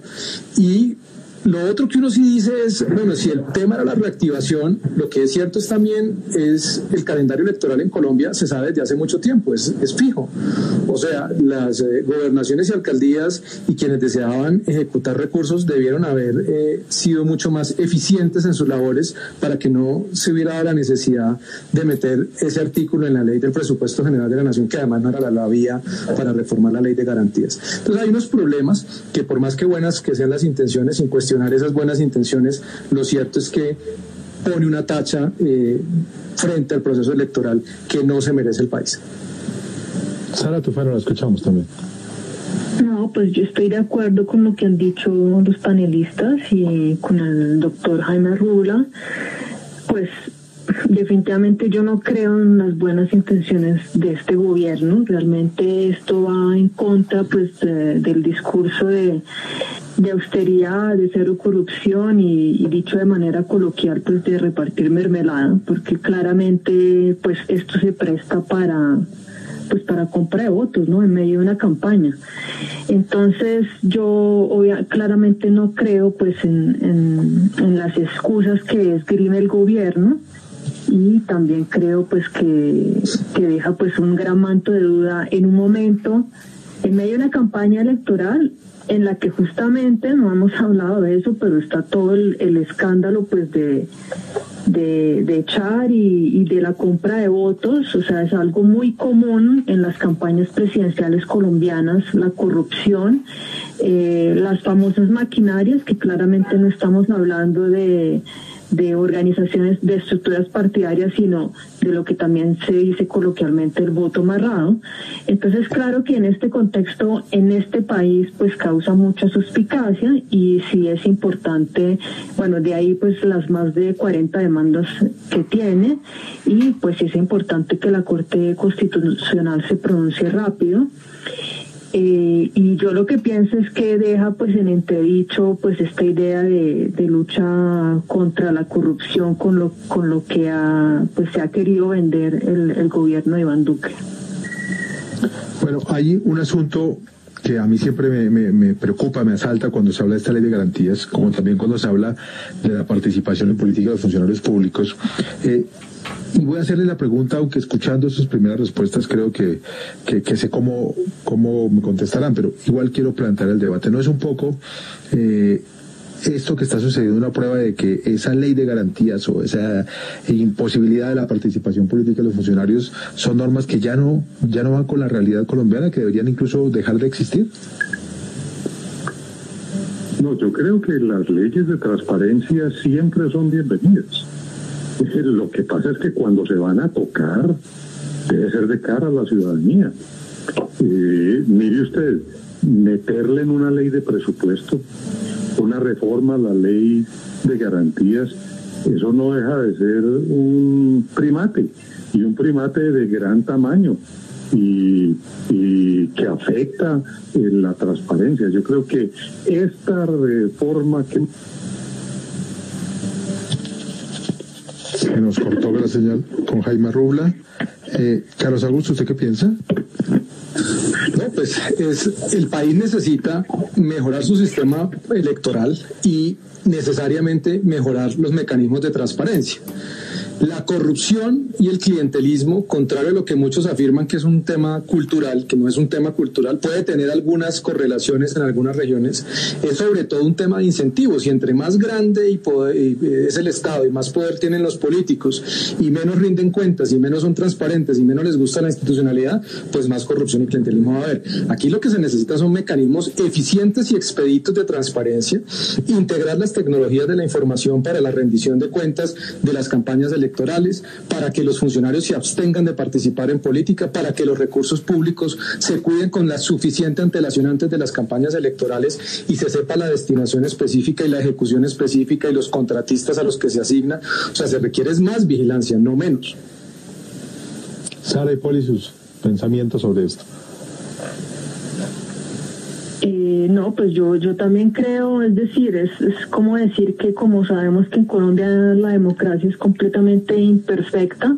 Y lo otro que uno sí dice es, bueno, si el tema era la reactivación, lo que es cierto es también es el calendario electoral en Colombia se sabe desde hace mucho tiempo, es, es fijo. O sea, las eh, gobernaciones y alcaldías y quienes deseaban ejecutar recursos debieron haber eh, sido mucho más eficientes en sus labores para que no se hubiera dado la necesidad de meter ese artículo en la ley del presupuesto general de la nación, que además no era la vía para reformar la ley de garantías. Entonces hay unos problemas que por más que buenas que sean las intenciones, sin cuestión esas buenas intenciones, lo cierto es que pone una tacha eh, frente al proceso electoral que no se merece el país. Sara Tufano, la escuchamos también. No, pues yo estoy de acuerdo con lo que han dicho los panelistas y con el doctor Jaime Rula. Pues definitivamente yo no creo en las buenas intenciones de este gobierno. Realmente esto va en contra pues del discurso de de austeridad, de cero corrupción y, dicho de manera coloquial, pues de repartir mermelada, porque claramente pues esto se presta para pues para compra de votos, ¿no? En medio de una campaña. Entonces yo claramente no creo pues en, en, las excusas que esgrime el gobierno y también creo pues que, que deja pues un gran manto de duda en un momento en medio de una campaña electoral en la que justamente no hemos hablado de eso, pero está todo el, escándalo pues de, de, echar y, de la compra de votos, o sea, es algo muy común en las campañas presidenciales colombianas, la corrupción, eh, las famosas maquinarias, que claramente no estamos hablando de de organizaciones, de estructuras partidarias, sino de lo que también se dice coloquialmente el voto amarrado. Entonces, claro que en este contexto, en este país, pues causa mucha suspicacia y sí es importante, bueno, de ahí pues las más de 40 demandas que tiene y pues es importante que la Corte Constitucional se pronuncie rápido. Eh, y yo lo que pienso es que deja pues en entredicho pues esta idea de, lucha contra la corrupción con lo con lo que ha, pues se ha querido vender el, gobierno de Iván Duque. Bueno, hay un asunto que a mí siempre me, preocupa, me asalta cuando se habla de esta ley de garantías, como también cuando se habla de la participación en política de los funcionarios públicos. Eh, y voy a hacerle la pregunta, aunque escuchando sus primeras respuestas creo que, que, sé cómo, cómo me contestarán, pero igual quiero plantear el debate. ¿No es un poco eh, esto que está sucediendo una prueba de que esa ley de garantías o esa imposibilidad de la participación política de los funcionarios son normas que ya no, ya no van con la realidad colombiana, que deberían incluso dejar de existir? No, yo creo que las leyes de transparencia siempre son bienvenidas. Lo que pasa es que cuando se van a tocar, debe ser de cara a la ciudadanía. Eh, mire usted, meterle en una ley de presupuesto, una reforma a la ley de garantías, eso no deja de ser un primate, y un primate de gran tamaño. Y, que afecta la transparencia. Yo creo que esta reforma que Se nos cortó la señal con Jaime Rubla. Eh, Carlos Augusto, ¿usted qué piensa? Pues es, el país necesita mejorar su sistema electoral y necesariamente mejorar los mecanismos de transparencia. La corrupción y el clientelismo, contrario a lo que muchos afirman que es un tema cultural, que no es un tema cultural, puede tener algunas correlaciones en algunas regiones, es sobre todo un tema de incentivos y entre más grande y eh, es el Estado y más poder tienen los políticos y menos rinden cuentas y menos son transparentes y menos les gusta la institucionalidad, pues más corrupción y clientelismo va a haber. Aquí lo que se necesita son mecanismos eficientes y expeditos de transparencia, integrar las tecnologías de la información para la rendición de cuentas de las campañas electorales electorales, para que los funcionarios se abstengan de participar en política, para que los recursos públicos se cuiden con la suficiente antelación antes de las campañas electorales y se sepa la destinación específica y la ejecución específica y los contratistas a los que se asigna. O sea, se requiere más vigilancia, no menos. Sara y Poli, sus pensamientos sobre esto. Eh, no, pues yo, yo también creo, es decir, es, es como decir que como sabemos que en Colombia la democracia es completamente imperfecta,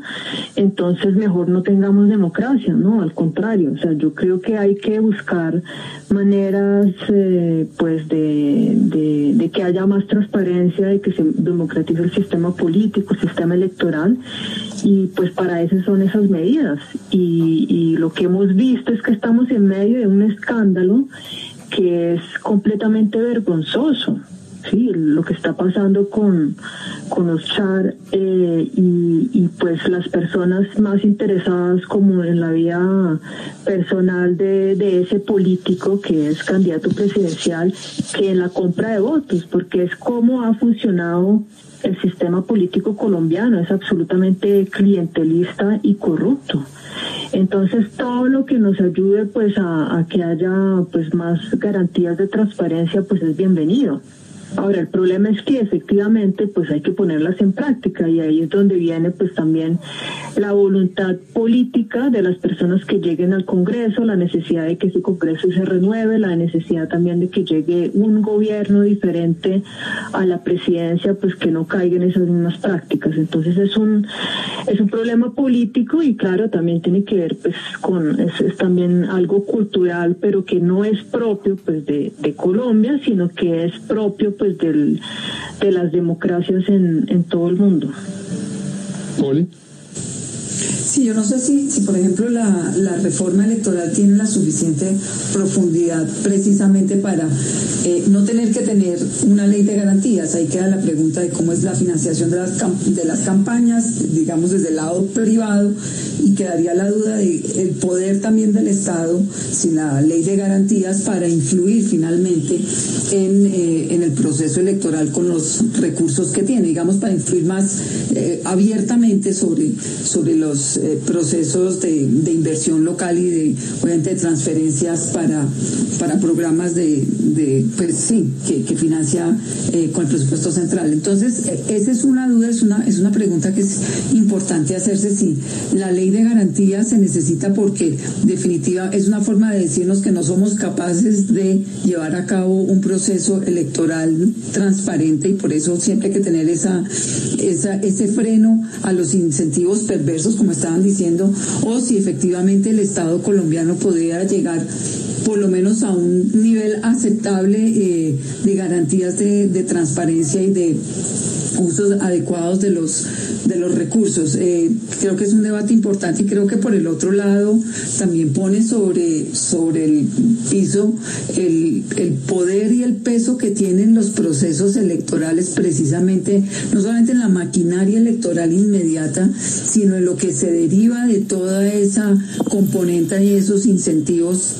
entonces mejor no tengamos democracia, ¿no? Al contrario, o sea, yo creo que hay que buscar maneras, eh, pues, de, de, que haya más transparencia, de que se democratice el sistema político, el sistema electoral, y pues para eso son esas medidas. Y, y lo que hemos visto es que estamos en medio de un escándalo que es completamente vergonzoso. Sí, lo que está pasando con, con los char eh, y, pues las personas más interesadas como en la vida personal de, de ese político que es candidato presidencial que en la compra de votos, porque es como ha funcionado el sistema político colombiano, es absolutamente clientelista y corrupto. Entonces todo lo que nos ayude pues a, que haya pues más garantías de transparencia pues es bienvenido. Ahora, el problema es que efectivamente pues hay que ponerlas en práctica y ahí es donde viene pues también la voluntad política de las personas que lleguen al Congreso, la necesidad de que ese Congreso se renueve, la necesidad también de que llegue un gobierno diferente a la presidencia, pues que no caigan esas mismas prácticas. Entonces es un es un problema político y claro, también tiene que ver pues con es, es también algo cultural, pero que no es propio pues de, de Colombia, sino que es propio pues del, de las democracias en, todo el mundo. Sí, yo no sé si, si por ejemplo, la, la reforma electoral tiene la suficiente profundidad precisamente para eh, no tener que tener una ley de garantías. Ahí queda la pregunta de cómo es la financiación de las, de las campañas, digamos, desde el lado privado, y quedaría la duda de el poder también del Estado, sin la ley de garantías, para influir finalmente en, eh, en el proceso electoral con los recursos que tiene, digamos, para influir más eh, abiertamente sobre, sobre los eh, procesos de, inversión local y de, obviamente, transferencias para, para programas de, pues sí, que, financia eh, con el presupuesto central. Entonces, eh, esa es una duda, es una, es una pregunta que es importante hacerse si la ley de garantía se necesita porque definitiva es una forma de decirnos que no somos capaces de llevar a cabo un proceso electoral transparente y por eso siempre hay que tener esa, esa, ese freno a los incentivos perversos como diciendo, o si efectivamente el Estado colombiano podría llegar por lo menos a un nivel aceptable eh, de garantías de transparencia y de usos adecuados de los de los recursos. Eh, creo que es un debate importante y creo que por el otro lado también pone sobre, sobre el piso el, el poder y el peso que tienen los procesos electorales precisamente, no solamente en la maquinaria electoral inmediata, sino en lo que se deriva de toda esa componente y esos incentivos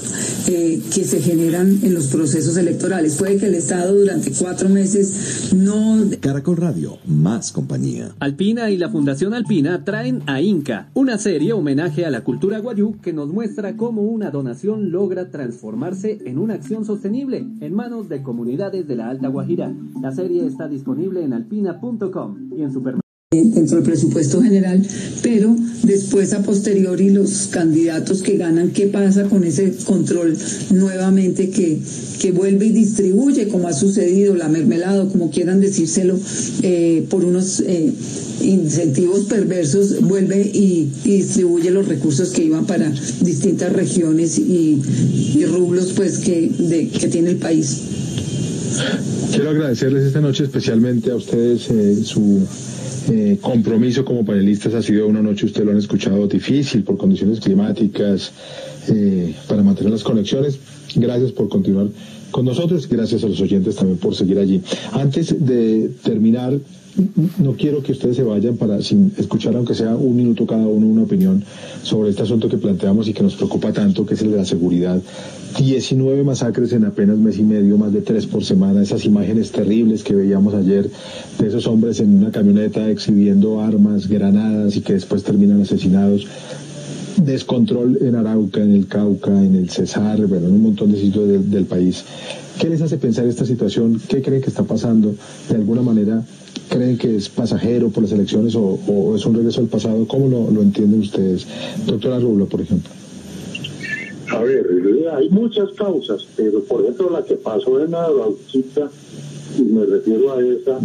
eh, que se generan en los procesos electorales. Puede que el Estado durante cuatro meses no... Caracol Radio, más compañía. Alpina y la Fundación Alpina traen a Inca, una serie homenaje a la cultura guayú que nos muestra cómo una donación logra transformarse en una acción sostenible en manos de comunidades de la Alta Guajira. La serie está disponible en alpina.com y en supermercados. Dentro del presupuesto general, pero después a posteriori los candidatos que ganan, ¿qué pasa con ese control nuevamente que, que vuelve y distribuye, como ha sucedido, la mermelada, como quieran decírselo, eh, por unos eh, incentivos perversos, vuelve y, distribuye los recursos que iban para distintas regiones y, rublos pues que, que tiene el país? Quiero agradecerles esta noche especialmente a ustedes eh, su eh, compromiso como panelistas ha sido una noche, ustedes lo han escuchado, difícil por condiciones climáticas, eh, para mantener las conexiones. Gracias por continuar con nosotros, gracias a los oyentes también por seguir allí. Antes de terminar, no quiero que ustedes se vayan para sin escuchar aunque sea un minuto cada uno una opinión sobre este asunto que planteamos y que nos preocupa tanto, que es el de la seguridad. 19 masacres en apenas mes y medio, más de tres por semana, esas imágenes terribles que veíamos ayer de esos hombres en una camioneta exhibiendo armas, granadas y que después terminan asesinados. Descontrol en Arauca, en el Cauca, en el Cesar, en un montón de sitios del, del país. ¿Qué les hace pensar esta situación? ¿Qué creen que está pasando? De alguna manera creen que es pasajero por las elecciones o, es un regreso al pasado? ¿Cómo lo, entienden ustedes? Doctora Rublo, por ejemplo. A ver, hay muchas causas, pero por ejemplo la que pasó en la Bauchita, y me refiero a esa,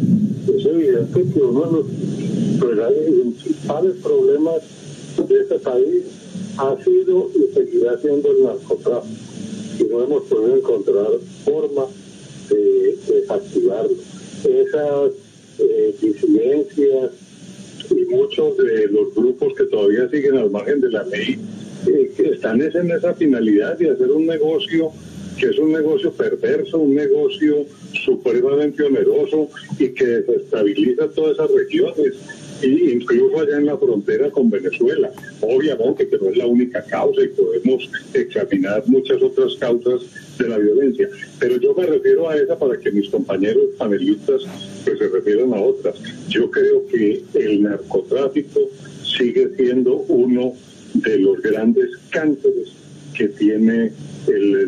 es evidente que uno de los principales problemas de este país ha sido y seguirá siendo el narcotráfico. Y no hemos podido encontrar forma de desactivarlo. Esas eh, disidencias y muchos de los grupos que todavía siguen al margen de la ley eh, están en esa finalidad de hacer un negocio que es un negocio perverso, un negocio supremamente oneroso y que desestabiliza todas esas regiones incluso allá en la frontera con Venezuela. Obviamente que no es la única causa y podemos examinar muchas otras causas de la violencia, pero yo me refiero a esa para que mis compañeros panelistas pues, se refieran a otras. Yo creo que el narcotráfico sigue siendo uno de los grandes cánceres que tiene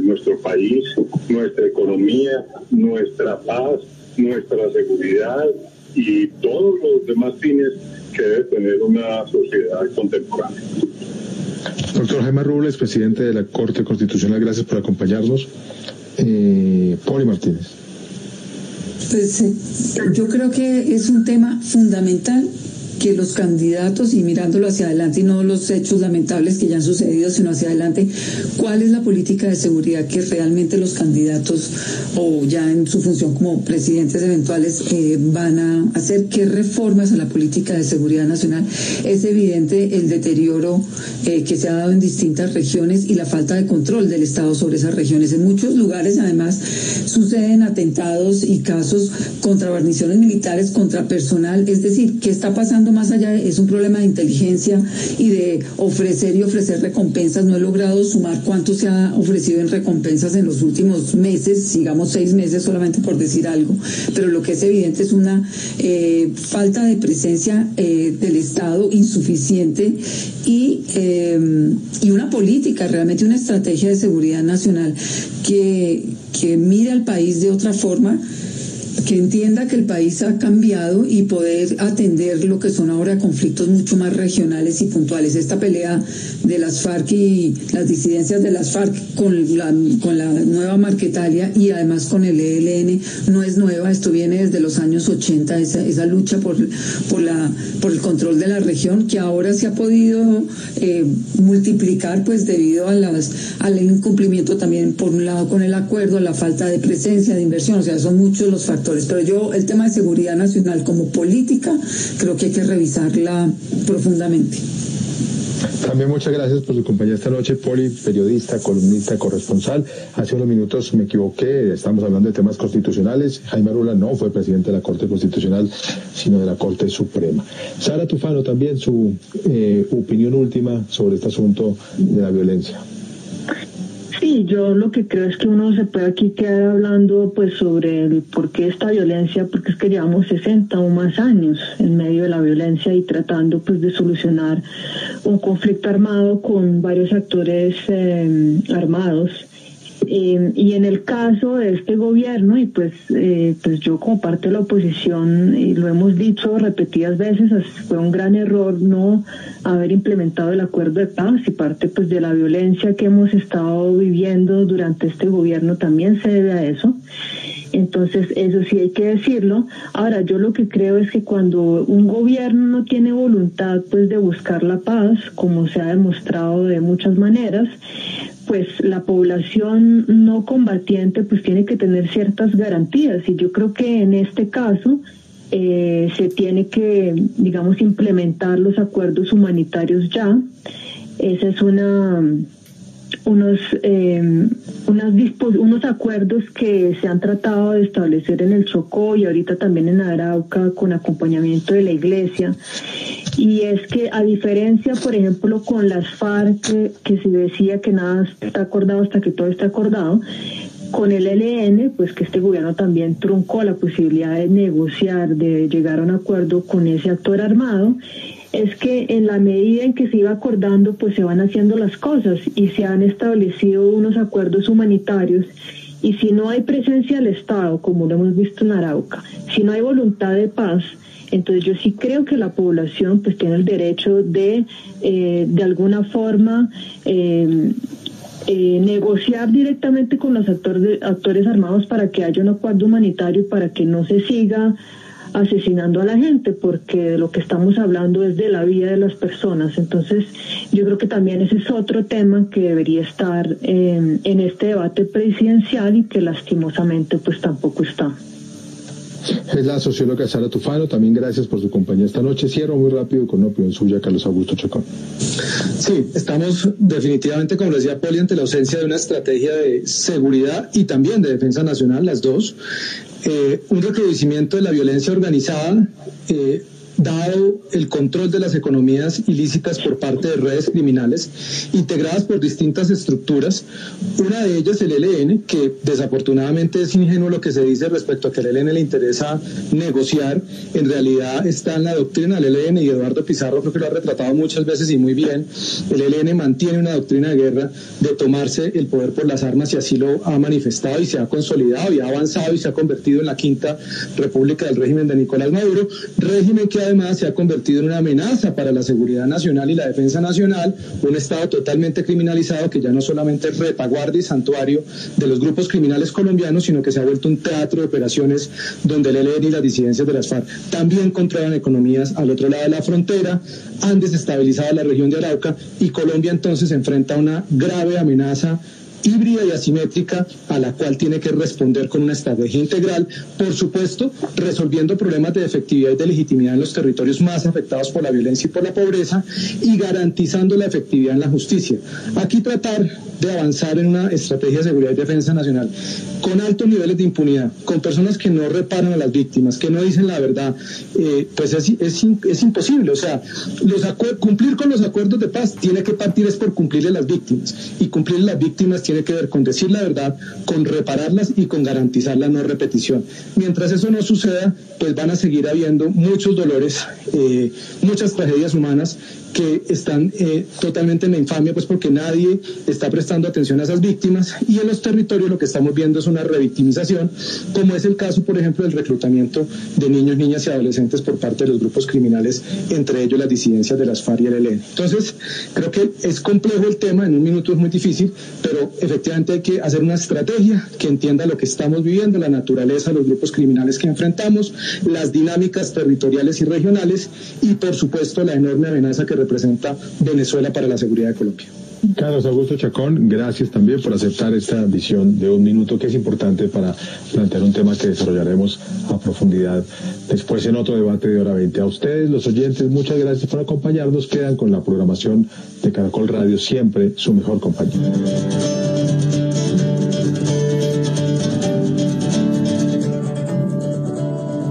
nuestro país, nuestra economía, nuestra paz, nuestra seguridad, y todos los demás fines que debe tener una sociedad contemporánea. Doctor Jaime Rubles, presidente de la Corte Constitucional, gracias por acompañarnos. Eh, Poli Martínez. Pues eh, yo creo que es un tema fundamental que los candidatos y mirándolo hacia adelante y no los hechos lamentables que ya han sucedido, sino hacia adelante, cuál es la política de seguridad que realmente los candidatos o ya en su función como presidentes eventuales eh, van a hacer, qué reformas a la política de seguridad nacional. Es evidente el deterioro eh, que se ha dado en distintas regiones y la falta de control del Estado sobre esas regiones. En muchos lugares además suceden atentados y casos contra guarniciones militares, contra personal, es decir, ¿qué está pasando más allá, es un problema de inteligencia y de ofrecer y ofrecer recompensas. No he logrado sumar cuánto se ha ofrecido en recompensas en los últimos meses, digamos seis meses solamente por decir algo, pero lo que es evidente es una eh, falta de presencia eh, del Estado insuficiente y, eh, y una política, realmente una estrategia de seguridad nacional que, que mire al país de otra forma que entienda que el país ha cambiado y poder atender lo que son ahora conflictos mucho más regionales y puntuales. Esta pelea de las FARC y las disidencias de las FARC con la, con la nueva Marquetalia y además con el ELN no es nueva, esto viene desde los años 80, esa, esa lucha por, por, la, por el control de la región que ahora se ha podido eh, multiplicar pues debido a las, al incumplimiento también por un lado con el acuerdo, la falta de presencia, de inversión, o sea, son muchos los factores pero yo el tema de seguridad nacional como política creo que hay que revisarla profundamente. También muchas gracias por su compañía esta noche, Poli, periodista, columnista, corresponsal. Hace unos minutos me equivoqué, estamos hablando de temas constitucionales. Jaime Arula no fue presidente de la Corte Constitucional, sino de la Corte Suprema. Sara Tufano, también su eh, opinión última sobre este asunto de la violencia. Sí, yo lo que creo es que uno se puede aquí quedar hablando pues sobre el por qué esta violencia, porque es que llevamos 60 o más años en medio de la violencia y tratando pues de solucionar un conflicto armado con varios actores eh, armados Eh, y en el caso de este gobierno, y pues, eh, pues yo como parte de la oposición, y lo hemos dicho repetidas veces, fue un gran error no haber implementado el acuerdo de paz y parte pues de la violencia que hemos estado viviendo durante este gobierno también se debe a eso. Entonces, eso sí hay que decirlo. Ahora, yo lo que creo es que cuando un gobierno no tiene voluntad pues de buscar la paz, como se ha demostrado de muchas maneras, pues la población no combatiente pues tiene que tener ciertas garantías y yo creo que en este caso eh, se tiene que, digamos, implementar los acuerdos humanitarios ya. Esa es una unos eh, unos acuerdos que se han tratado de establecer en el Chocó y ahorita también en Arauca con acompañamiento de la Iglesia. Y es que a diferencia por ejemplo con las FARC que, se decía que nada está acordado hasta que todo está acordado con el LN, pues que este gobierno también truncó la posibilidad de negociar, de llegar a un acuerdo con ese actor armado es que en la medida en que se iba acordando, pues se van haciendo las cosas y se han establecido unos acuerdos humanitarios. Y si no hay presencia del Estado, como lo hemos visto en Arauca, si no hay voluntad de paz, entonces yo sí creo que la población pues tiene el derecho de, eh, de alguna forma, eh, eh, negociar directamente con los actores, actores armados para que haya un acuerdo humanitario, para que no se siga asesinando a la gente, porque lo que estamos hablando es de la vida de las personas. Entonces, yo creo que también ese es otro tema que debería estar en, en este debate presidencial y que lastimosamente pues tampoco está. Es la socióloga Sara Tufano. También gracias por su compañía esta noche. Cierro muy rápido con una opinión suya, Carlos Augusto Chacón. Sí, estamos definitivamente, como decía Poli, ante la ausencia de una estrategia de seguridad y también de defensa nacional, las dos. Eh, un recrudecimiento de la violencia organizada, eh, dado el control de las economías ilícitas por parte de redes criminales integradas por distintas estructuras. Una de ellas el ELN, que desafortunadamente es ingenuo lo que se dice respecto a que al ELN le interesa negociar. En realidad está en la doctrina del ELN y Eduardo Pizarro creo que lo ha retratado muchas veces y muy bien. El ELN mantiene una doctrina de guerra de tomarse el poder por las armas y así lo ha manifestado y se ha consolidado y ha avanzado y se ha convertido en la quinta república del régimen de Nicolás Maduro, régimen que además se ha convertido en una amenaza para la seguridad nacional y la defensa nacional, un Estado totalmente criminalizado que ya no solamente es retaguardia y santuario de los grupos criminales colombianos, sino que se ha vuelto un teatro de operaciones donde el ELN y las disidencias de las FARC también controlan economías al otro lado de la frontera, han desestabilizado la región de Arauca y Colombia entonces enfrenta una grave amenaza híbrida y asimétrica a la cual tiene que responder con una estrategia integral, por supuesto, resolviendo problemas de efectividad y de legitimidad en los territorios más afectados por la violencia y por la pobreza y garantizando la efectividad en la justicia. Aquí tratar de avanzar en una estrategia de seguridad y defensa nacional con altos niveles de impunidad, con personas que no reparan a las víctimas, que no dicen la verdad, eh, pues es, es, imposible. O sea, los cumplir con los acuerdos de paz tiene que partir es por cumplirle a las víctimas y cumplirle a las víctimas tiene que ver con decir la verdad, con repararlas y con garantizar la no repetición. Mientras eso no suceda, pues van a seguir habiendo muchos dolores, eh, muchas tragedias humanas que están eh, totalmente en la infamia, pues porque nadie está prestando atención a esas víctimas y en los territorios lo que estamos viendo es una revictimización, como es el caso, por ejemplo, del reclutamiento de niños, niñas y adolescentes por parte de los grupos criminales, entre ellos las disidencias de las FARC y el ELN. Entonces, creo que es complejo el tema, en un minuto es muy difícil, pero efectivamente hay que hacer una estrategia que entienda lo que estamos viviendo, la naturaleza de los grupos criminales que enfrentamos, las dinámicas territoriales y regionales y, por supuesto, la enorme amenaza que representa Venezuela para la seguridad de Colombia. Carlos Augusto Chacón, gracias también por aceptar esta visión de un minuto que es importante para plantear un tema que desarrollaremos a profundidad después en otro debate de hora 20. A ustedes, los oyentes, muchas gracias por acompañarnos. Quedan con la programación de Caracol Radio, siempre su mejor compañía.